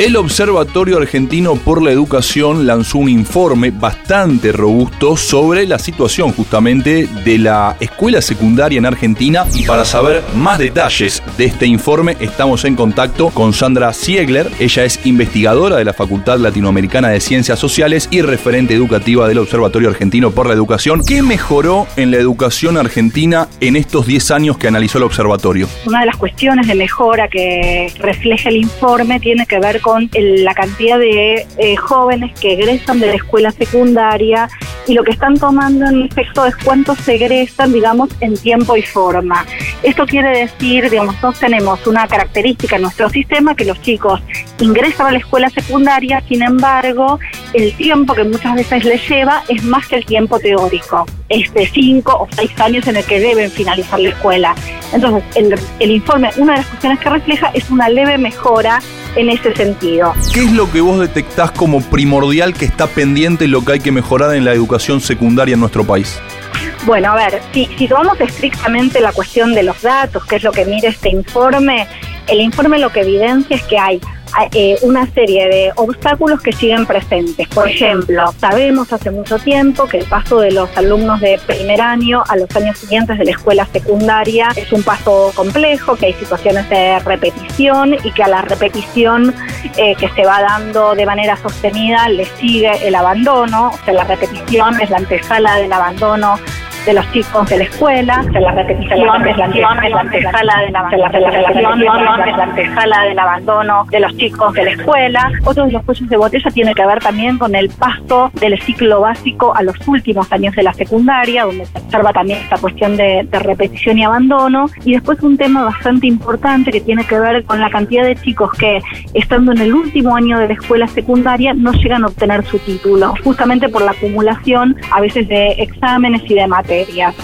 El Observatorio Argentino por la Educación lanzó un informe bastante robusto sobre la situación justamente de la escuela secundaria en Argentina y para saber más detalles de este informe estamos en contacto con Sandra Siegler. Ella es investigadora de la Facultad Latinoamericana de Ciencias Sociales y referente educativa del Observatorio Argentino por la Educación. ¿Qué mejoró en la educación argentina en estos 10 años que analizó el observatorio? Una de las cuestiones de mejora que refleja el informe tiene que ver con con la cantidad de eh, jóvenes que egresan de la escuela secundaria y lo que están tomando en efecto es cuántos se egresan, digamos, en tiempo y forma. Esto quiere decir, digamos, nosotros tenemos una característica en nuestro sistema que los chicos ingresan a la escuela secundaria, sin embargo, el tiempo que muchas veces les lleva es más que el tiempo teórico, es de cinco o seis años en el que deben finalizar la escuela. Entonces, el, el informe, una de las cuestiones que refleja es una leve mejora en ese sentido. ¿Qué es lo que vos detectás como primordial que está pendiente y lo que hay que mejorar en la educación secundaria en nuestro país? Bueno, a ver, si, si tomamos estrictamente la cuestión de los datos, que es lo que mide este informe, el informe lo que evidencia es que hay eh, una serie de obstáculos que siguen presentes. Por ejemplo, sabemos hace mucho tiempo que el paso de los alumnos de primer año a los años siguientes de la escuela secundaria es un paso complejo, que hay situaciones de repetición y que a la repetición eh, que se va dando de manera sostenida le sigue el abandono, o sea, la repetición es la antesala del abandono de los chicos de la escuela, de la repetición es la antesala de la, de la, de la antesala del abandono de los chicos de la escuela. Otro de los cuellos de botella tiene que ver también con el paso del ciclo básico a los últimos años de la secundaria, donde se observa también esta cuestión de, de repetición y abandono. Y después un tema bastante importante que tiene que ver con la cantidad de chicos que, estando en el último año de la escuela secundaria, no llegan a obtener su título, justamente por la acumulación a veces de exámenes y de materias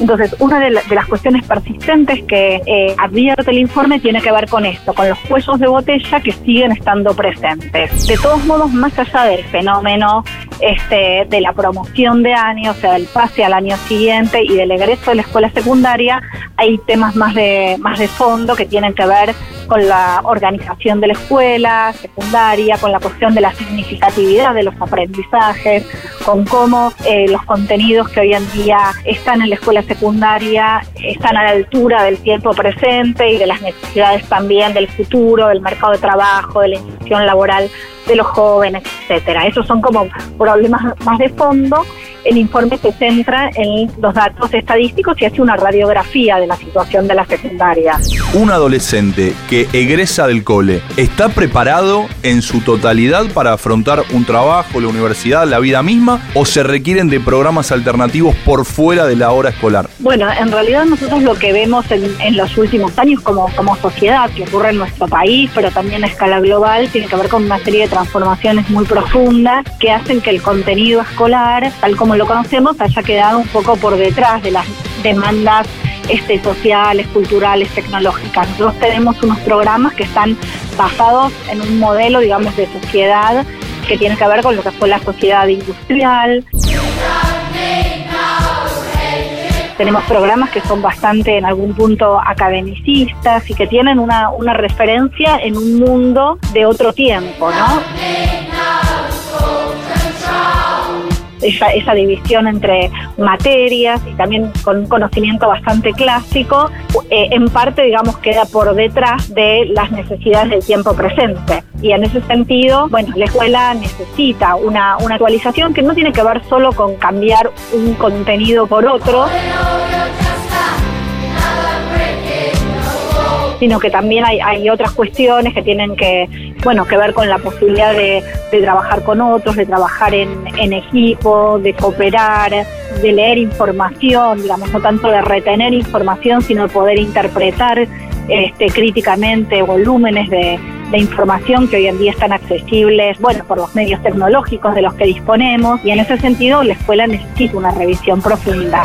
entonces, una de, las cuestiones persistentes que eh, advierte el informe tiene que ver con esto, con los cuellos de botella que siguen estando presentes. De todos modos, más allá del fenómeno este, de la promoción de años, o sea, del pase al año siguiente y del egreso de la escuela secundaria, hay temas más de, más de fondo que tienen que ver con la organización de la escuela secundaria, con la cuestión de la significatividad de los aprendizajes, con cómo eh, los contenidos que hoy en día están en la escuela secundaria están a la altura del tiempo presente y de las necesidades también del futuro, del mercado de trabajo, de la institución laboral de los jóvenes, etcétera. Esos son como problemas más de fondo el informe se centra en los datos estadísticos y hace una radiografía de la situación de la secundaria. Un adolescente que egresa del cole, ¿está preparado en su totalidad para afrontar un trabajo, la universidad, la vida misma o se requieren de programas alternativos por fuera de la hora escolar? Bueno, en realidad nosotros lo que vemos en, los últimos años como, como sociedad, que ocurre en nuestro país, pero también a escala global, tiene que ver con una serie de transformaciones muy profundas que hacen que el contenido escolar, tal como lo conocemos haya quedado un poco por detrás de las demandas este, sociales, culturales, tecnológicas. Nosotros tenemos unos programas que están basados en un modelo, digamos, de sociedad que tiene que ver con lo que fue la sociedad industrial. Tenemos programas que son bastante en algún punto academicistas y que tienen una, una referencia en un mundo de otro tiempo, ¿no? Esa, división entre materias y también con un conocimiento bastante clásico, eh, en parte, digamos, queda por detrás de las necesidades del tiempo presente. Y en ese sentido, bueno, la escuela necesita una, una actualización que no tiene que ver solo con cambiar un contenido por otro, sino que también hay, hay otras cuestiones que tienen que, bueno, que ver con la posibilidad de, trabajar con otros, de trabajar en, en, equipo, de cooperar, de leer información, digamos, no tanto de retener información, sino de poder interpretar este, críticamente volúmenes de, de información que hoy en día están accesibles, bueno, por los medios tecnológicos de los que disponemos, y en ese sentido la escuela necesita una revisión profunda.